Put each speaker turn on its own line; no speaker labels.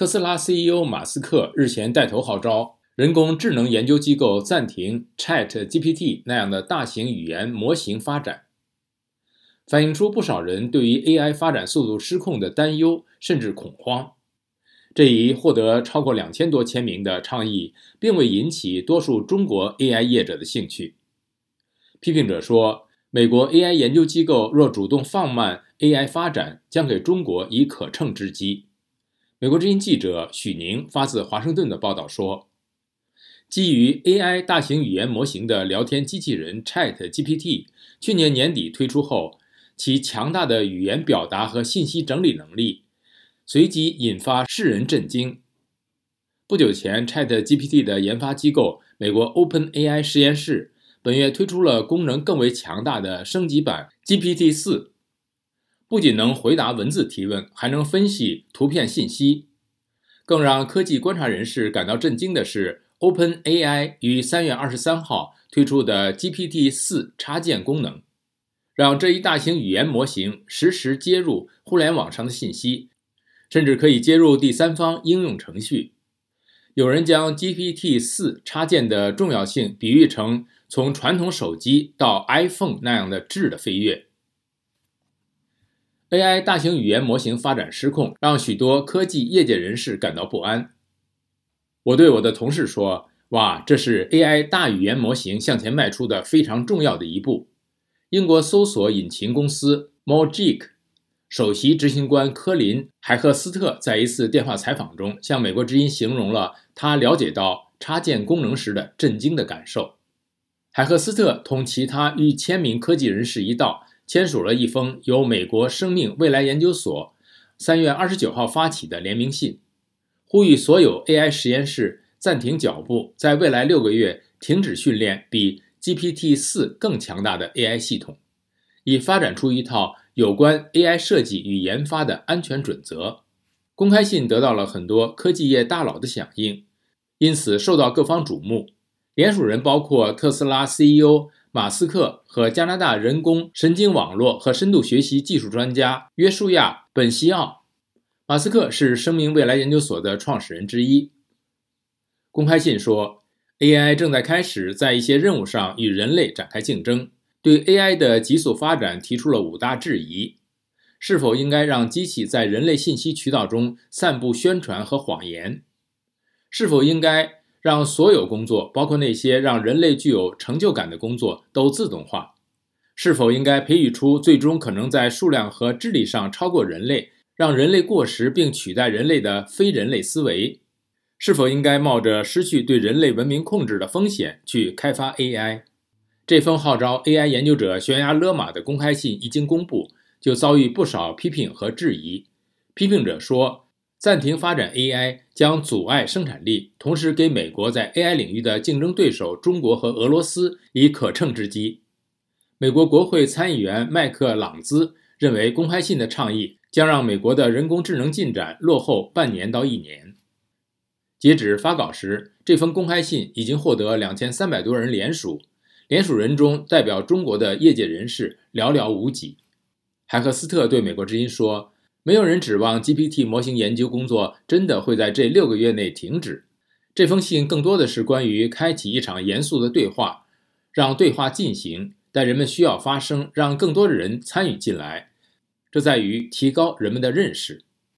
特斯拉 CEO 马斯克日前带头号召人工智能研究机构暂停 Chat GPT 那样的大型语言模型发展，反映出不少人对于 AI 发展速度失控的担忧甚至恐慌。这一获得超过两千多签名的倡议，并未引起多数中国 AI 业者的兴趣。批评者说，美国 AI 研究机构若主动放慢 AI 发展，将给中国以可乘之机。美国之音记者许宁发自华盛顿的报道说，基于 AI 大型语言模型的聊天机器人 Chat GPT 去年年底推出后，其强大的语言表达和信息整理能力，随即引发世人震惊。不久前，Chat GPT 的研发机构美国 OpenAI 实验室本月推出了功能更为强大的升级版 GPT 四。不仅能回答文字提问，还能分析图片信息。更让科技观察人士感到震惊的是，OpenAI 于三月二十三号推出的 GPT 四插件功能，让这一大型语言模型实时接入互联网上的信息，甚至可以接入第三方应用程序。有人将 GPT 四插件的重要性比喻成从传统手机到 iPhone 那样的质的飞跃。AI 大型语言模型发展失控，让许多科技业界人士感到不安。我对我的同事说：“哇，这是 AI 大语言模型向前迈出的非常重要的一步。”英国搜索引擎公司 Mojic 首席执行官科林·海赫斯特在一次电话采访中向美国之音形容了他了解到插件功能时的震惊的感受。海赫斯特同其他逾千名科技人士一道。签署了一封由美国生命未来研究所三月二十九号发起的联名信，呼吁所有 AI 实验室暂停脚步，在未来六个月停止训练比 GPT 四更强大的 AI 系统，以发展出一套有关 AI 设计与研发的安全准则。公开信得到了很多科技业大佬的响应，因此受到各方瞩目。联署人包括特斯拉 CEO。马斯克和加拿大人工神经网络和深度学习技术专家约书亚·本西奥。马斯克是生命未来研究所的创始人之一。公开信说，AI 正在开始在一些任务上与人类展开竞争，对 AI 的急速发展提出了五大质疑：是否应该让机器在人类信息渠道中散布宣传和谎言？是否应该？让所有工作，包括那些让人类具有成就感的工作，都自动化？是否应该培育出最终可能在数量和智力上超过人类，让人类过时并取代人类的非人类思维？是否应该冒着失去对人类文明控制的风险去开发 AI？这封号召 AI 研究者悬崖勒马的公开信一经公布，就遭遇不少批评和质疑。批评者说。暂停发展 AI 将阻碍生产力，同时给美国在 AI 领域的竞争对手中国和俄罗斯以可乘之机。美国国会参议员麦克朗兹认为，公开信的倡议将让美国的人工智能进展落后半年到一年。截止发稿时，这封公开信已经获得两千三百多人联署，联署人中代表中国的业界人士寥寥无几。海克斯特对美国之音说。没有人指望 GPT 模型研究工作真的会在这六个月内停止。这封信更多的是关于开启一场严肃的对话，让对话进行，但人们需要发声，让更多的人参与进来。这在于提高人们的认识。